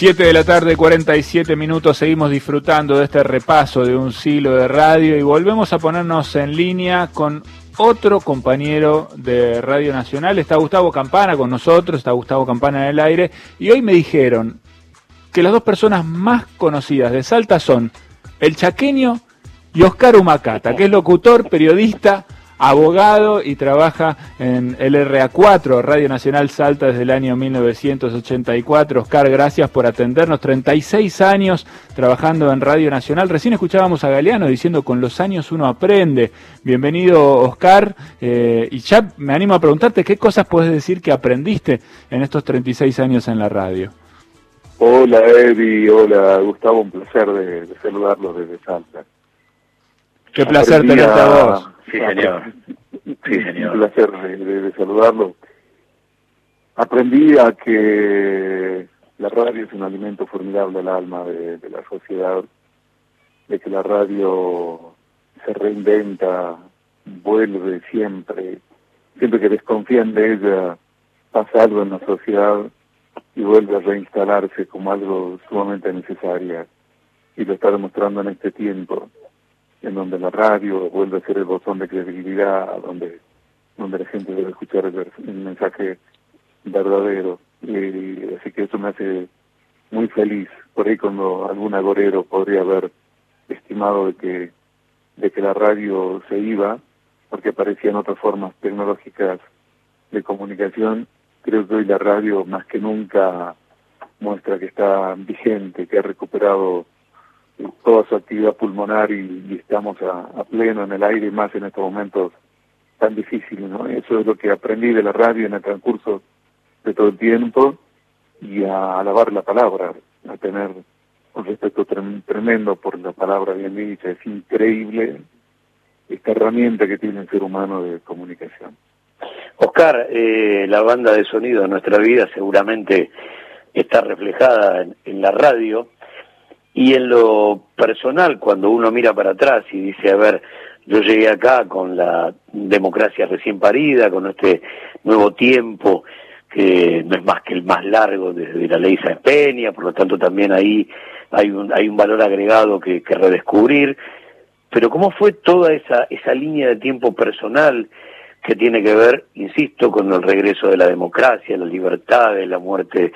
7 de la tarde, 47 minutos, seguimos disfrutando de este repaso de un siglo de radio y volvemos a ponernos en línea con otro compañero de Radio Nacional. Está Gustavo Campana con nosotros, está Gustavo Campana en el aire y hoy me dijeron que las dos personas más conocidas de Salta son el chaqueño y Oscar Humacata, que es locutor, periodista, abogado y trabaja en el RA4, Radio Nacional Salta desde el año 1984. Oscar, gracias por atendernos. 36 años trabajando en Radio Nacional. Recién escuchábamos a Galeano diciendo con los años uno aprende. Bienvenido, Oscar. Eh, y ya me animo a preguntarte qué cosas puedes decir que aprendiste en estos 36 años en la radio. Hola, Eddie. Hola, Gustavo. Un placer de, de saludarlos desde Salta. Qué placer tenerte a vos. Sí, señor. Sí, señor. Un placer de, saludarlo. Aprendí a que la radio es un alimento formidable al alma de, la sociedad, de que la radio se reinventa, vuelve siempre, siempre que desconfían de ella pasa algo en la sociedad y vuelve a reinstalarse como algo sumamente necesario y lo está demostrando en este tiempo en donde la radio vuelve a ser el botón de credibilidad, donde, donde la gente debe escuchar el, mensaje verdadero. Y, así que eso me hace muy feliz. Por ahí cuando algún agorero podría haber estimado de que, de que la radio se iba, porque aparecían otras formas tecnológicas de comunicación, creo que hoy la radio más que nunca muestra que está vigente, que ha recuperado toda su actividad pulmonar y, estamos a, pleno en el aire, más en estos momentos tan difíciles. ¿no? Eso es lo que aprendí de la radio en el transcurso de todo el tiempo y a alabar la palabra, a tener un respeto tremendo por la palabra bien dicha. Es increíble esta herramienta que tiene el ser humano de comunicación. Oscar, eh, la banda de sonido de nuestra vida seguramente está reflejada en la radio y en lo personal, cuando uno mira para atrás y dice, a ver, yo llegué acá con la democracia recién parida, con este nuevo tiempo que no es más que el más largo desde la ley Sáenz Peña, por lo tanto también ahí hay un, hay un valor agregado que, que redescubrir. Pero ¿cómo fue toda esa, esa línea de tiempo personal que tiene que ver, insisto, con el regreso de la democracia, la libertad, de la muerte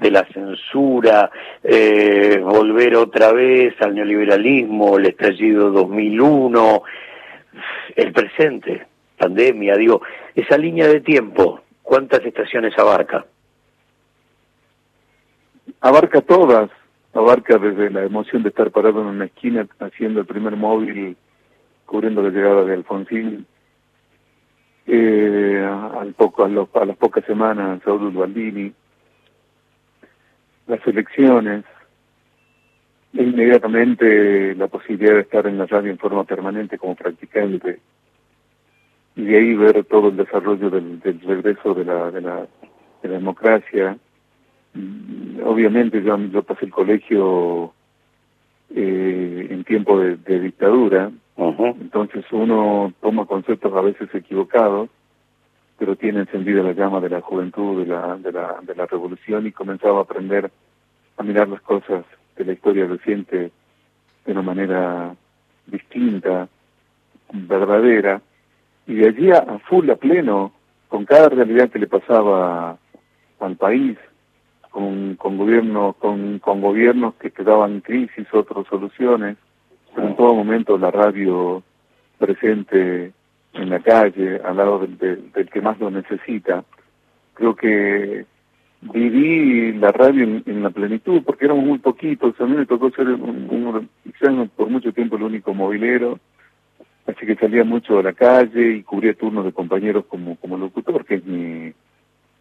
de la censura, eh, volver otra vez al neoliberalismo, el estallido 2001, el presente, pandemia, digo, esa línea de tiempo, ¿cuántas estaciones abarca? Abarca todas, abarca desde la emoción de estar parado en una esquina haciendo el primer móvil, cubriendo la llegada de Alfonsín, eh, al poco, a, a las pocas semanas Saúl Baldini, las elecciones, e inmediatamente la posibilidad de estar en la radio en forma permanente como practicante y de ahí ver todo el desarrollo del, regreso de la, de la, democracia. Mm, obviamente yo, yo pasé el colegio eh, en tiempo de, dictadura, entonces uno toma conceptos a veces equivocados pero tiene encendida la llama de la juventud, de la, de la, de la revolución y comenzaba a aprender a mirar las cosas de la historia reciente de una manera distinta, verdadera, y de allí a, full, a pleno, con cada realidad que le pasaba al país, con, con gobiernos, con, con gobiernos que quedaban crisis, otras soluciones, pero en todo momento la radio presente en la calle, al lado del, del, que más lo necesita. Creo que viví la radio en, la plenitud, porque éramos muy poquitos, a mí me tocó ser un, por mucho tiempo el único movilero, así que salía mucho a la calle y cubría turnos de compañeros como, como locutor, que es mi,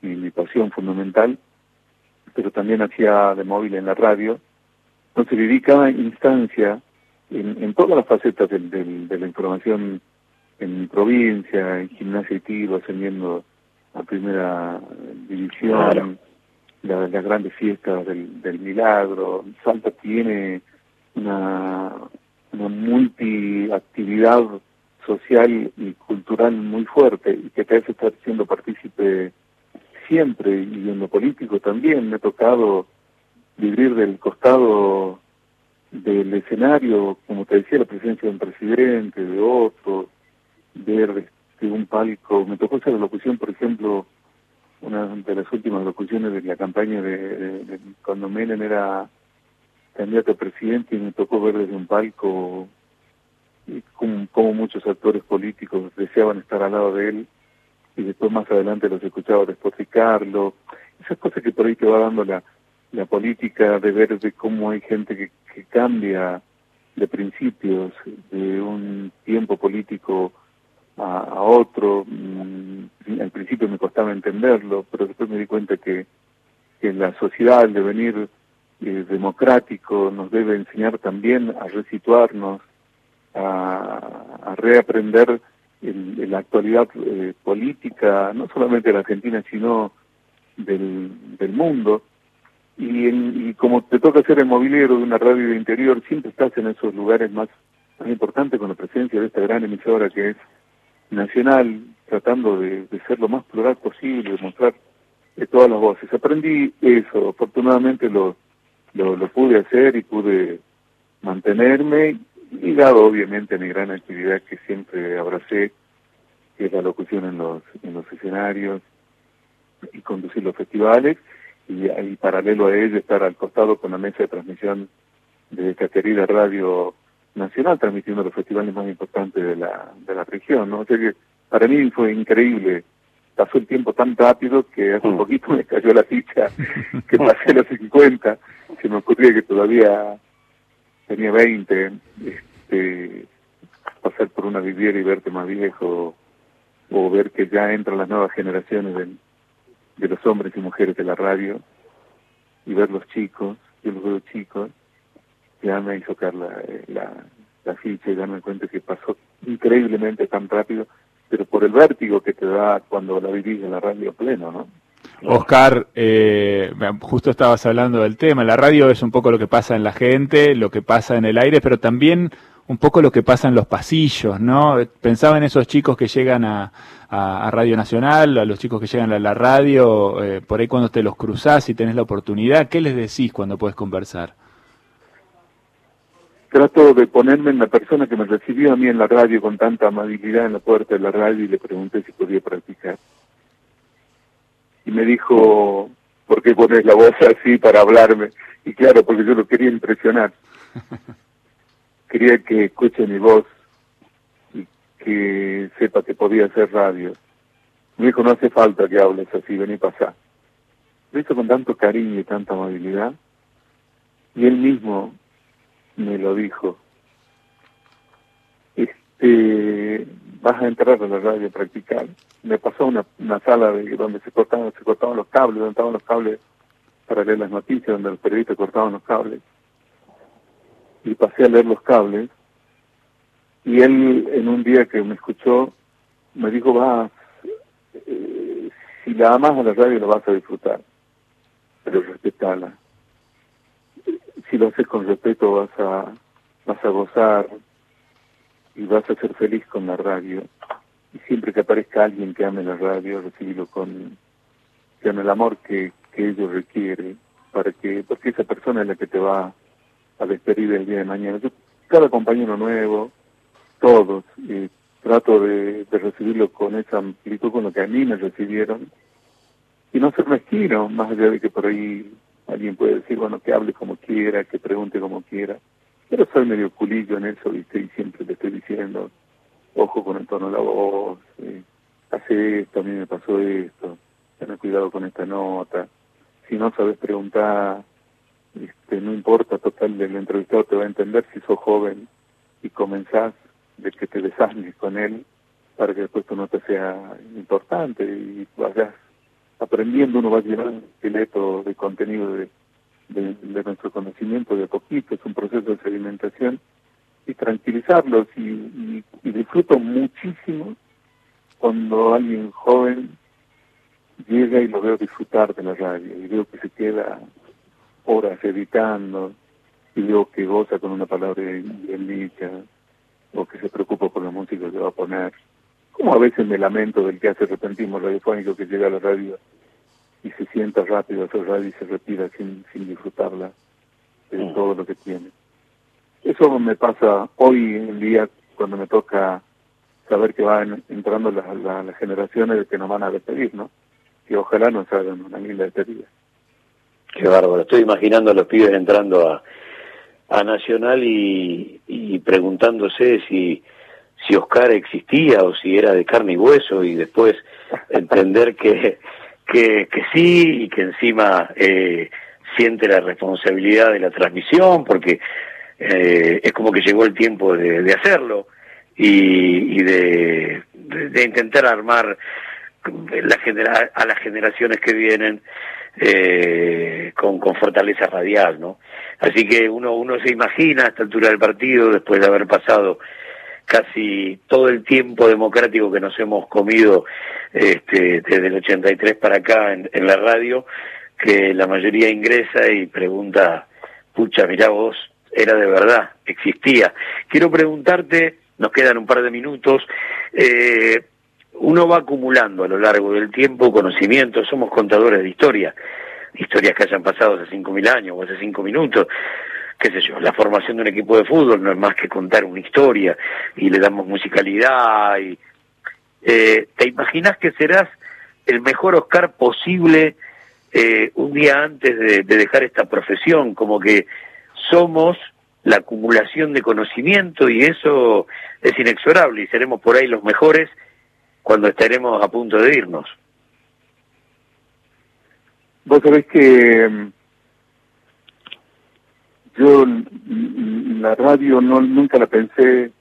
mi, pasión fundamental, pero también hacía de móvil en la radio. Entonces viví cada instancia en, en todas las facetas del, de la información en provincia, en gimnasia y tiro, ascendiendo a primera división, las grandes fiestas del, del milagro. Salta tiene una, una multiactividad social y cultural muy fuerte y que te hace estar siendo partícipe siempre y en lo político también. Me ha tocado vivir del costado del escenario, como te decía, la presencia de un presidente, de otro, ver este, un palco. Me tocó hacer la locución, por ejemplo, una de las últimas locuciones de la campaña de, cuando Menem era candidato a presidente y me tocó ver desde un palco como, muchos actores políticos deseaban estar al lado de él y después más adelante los escuchaba despotricarlo. Esas cosas que por ahí te va dando la, la política de ver de cómo hay gente que, que cambia de principios de un tiempo político a, otro. Mm, al principio me costaba entenderlo, pero después me di cuenta que, que la sociedad, el devenir eh, democrático, nos debe enseñar también a resituarnos, a, a reaprender en, la actualidad eh, política, no solamente de la Argentina, sino del, del mundo. Y, y como te toca ser el movilero de una radio de interior, siempre estás en esos lugares más, más importantes con la presencia de esta gran emisora que es nacional, tratando de, ser lo más plural posible, de mostrar de todas las voces. Aprendí eso, afortunadamente lo, lo, lo pude hacer y pude mantenerme, ligado obviamente a mi gran actividad que siempre abracé, que es la locución en los, en los escenarios y conducir los festivales y, paralelo a ello estar al costado con la mesa de transmisión de esta radio nacional transmitiendo los festivales más importantes de la, de la región, ¿no? O sea que para mí fue increíble. Pasó el tiempo tan rápido que hace un mm. poquito me cayó la ficha que pasé los 50. Se me ocurría que todavía tenía 20. Este, pasar por una viviera y verte más viejo o ver que ya entran las nuevas generaciones de, de los hombres y mujeres de la radio y ver los chicos, yo los veo chicos, ya me hizo caer la, la, la ficha y darme cuenta que pasó increíblemente tan rápido, pero por el vértigo que te da cuando la vivís en la radio pleno, ¿no? Oscar, eh, justo estabas hablando del tema, la radio es un poco lo que pasa en la gente, lo que pasa en el aire, pero también un poco lo que pasa en los pasillos, ¿no? Pensaba en esos chicos que llegan a, a, Radio Nacional, a los chicos que llegan a la radio, eh, por ahí cuando te los cruzás y tenés la oportunidad, ¿qué les decís cuando puedes conversar? Trato de ponerme en la persona que me recibió a mí en la radio con tanta amabilidad en la puerta de la radio y le pregunté si podía practicar. Y me dijo, ¿por qué pones la voz así para hablarme? Y claro, porque yo lo quería impresionar. quería que escuche mi voz y que sepa que podía hacer radio. Me dijo, no hace falta que hables así, ven y pasá. Lo hizo con tanto cariño y tanta amabilidad. Y él mismo me lo dijo. Este, vas a entrar a la radio a practicar. Me pasó una, una sala de donde se cortaban, se cortaban los cables, donde estaban los cables para leer las noticias, donde los periodistas cortaban los cables y pasé a leer los cables y él en un día que me escuchó me dijo va eh, si la amas a la radio la vas a disfrutar pero respetala si lo haces con respeto vas a vas a gozar y vas a ser feliz con la radio y siempre que aparezca alguien que ame la radio recibirlo con con el amor que, que ello requiere para que porque esa persona es la que te va a despedir el día de mañana. Yo, cada compañero nuevo, todos, y trato de, recibirlo con esa amplitud con lo que a mí me recibieron y no ser mezquino, más allá de que por ahí alguien puede decir, bueno, que hable como quiera, que pregunte como quiera. Pero soy medio culillo en eso, ¿viste? Y siempre te estoy diciendo, ojo con el tono de la voz, eh, hace esto, a mí me pasó esto, ten cuidado con esta nota. Si no sabes preguntar, este, no importa, total, el entrevistado te va a entender si sos joven y comenzás de que te desasnes con él para que después tu nota sea importante y vayas aprendiendo, uno va llenar un esqueleto de contenido de, de, nuestro conocimiento de a poquito, es un proceso de sedimentación y tranquilizarlos y, y disfruto muchísimo cuando alguien joven llega y lo veo disfrutar de la radio y veo que se queda horas editando y veo que goza con una palabra bien dicha o que se preocupa por la música que va a poner. Como a veces me lamento del que hace repentismo radiofónico que llega a la radio y se sienta rápido esa radio y se retira sin, sin disfrutarla de todo lo que tiene. Eso me pasa hoy en día cuando me toca saber que van entrando las, las, las generaciones que nos van a despedir, ¿no? Que ojalá nos hagan una linda despedida. Qué bárbaro. Estoy imaginando a los pibes entrando a, a Nacional y, y preguntándose si, si Oscar existía o si era de carne y hueso y después entender que, que, que sí y que encima eh, siente la responsabilidad de la transmisión porque eh, es como que llegó el tiempo de, de hacerlo y, y de, de, intentar armar la genera a las generaciones que vienen eh, con, con fortaleza radial, ¿no? Así que uno, uno se imagina a esta altura del partido, después de haber pasado casi todo el tiempo democrático que nos hemos comido este, desde el 83 para acá en, la radio, que la mayoría ingresa y pregunta, pucha, mirá vos, era de verdad, existía. Quiero preguntarte, nos quedan un par de minutos, eh, uno va acumulando a lo largo del tiempo conocimientos, somos contadores de historia, historias que hayan pasado hace cinco mil años o hace cinco minutos, qué sé yo, la formación de un equipo de fútbol no es más que contar una historia y le damos musicalidad y eh, ¿te imaginas que serás el mejor Oscar posible eh, un día antes de, de dejar esta profesión? Como que somos la acumulación de conocimiento y eso es inexorable y seremos por ahí los mejores cuando estaremos a punto de irnos. Vos sabés que yo la radio no nunca la pensé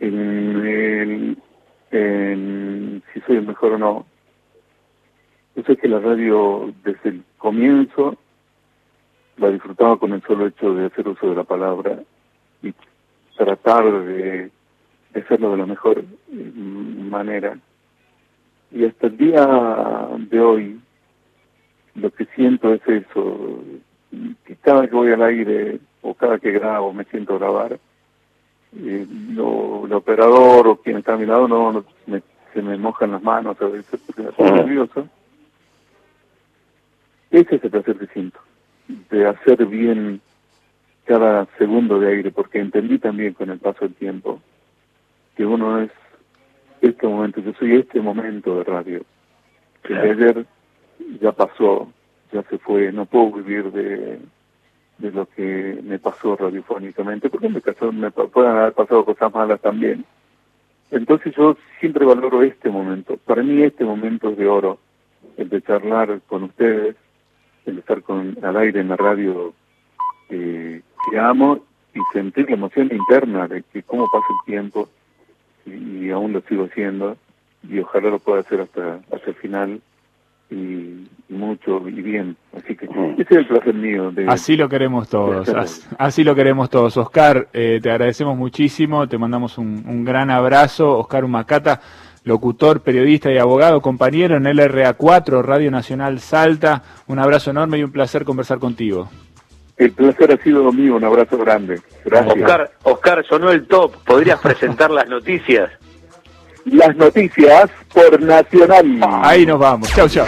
en, en, en si soy el mejor o no. Yo sé que la radio desde el comienzo la disfrutaba con el solo hecho de hacer uso de la palabra y tratar de, de hacerlo de la mejor mm, manera. Y hasta el día de hoy, lo que siento es eso, que cada que voy al aire o cada que grabo me siento a grabar, eh, lo, el operador o quien está a mi lado no, no me, se me mojan las manos a veces porque me pongo nervioso. Ese es el placer que siento, de hacer bien cada segundo de aire, porque entendí también con el paso del tiempo que uno es este momento, yo soy este momento de radio. El de ayer ya pasó, ya se fue, no puedo vivir de, de lo que me pasó radiofónicamente, porque me, pasó, me pueden haber pasado cosas malas también. Entonces yo siempre valoro este momento. Para mí este momento es de oro, el de charlar con ustedes, el de estar con, al aire en la radio eh, que amo y sentir la emoción interna de que cómo pasa el tiempo y, y aún lo sigo haciendo y ojalá lo pueda hacer hasta, hasta el final y, y mucho y bien. Así que ese es el placer mío. De, Así lo queremos todos, así lo queremos todos. Oscar, eh, te agradecemos muchísimo, te mandamos un, un gran abrazo. Oscar Humacata, locutor, periodista y abogado, compañero en LRA4, Radio Nacional Salta. Un abrazo enorme y un placer conversar contigo. El placer ha sido mío, un abrazo grande. Gracias. Oscar, Oscar, sonó el top. ¿Podrías presentar las noticias? Las noticias por Nacional. Ahí nos vamos. Chau, chau.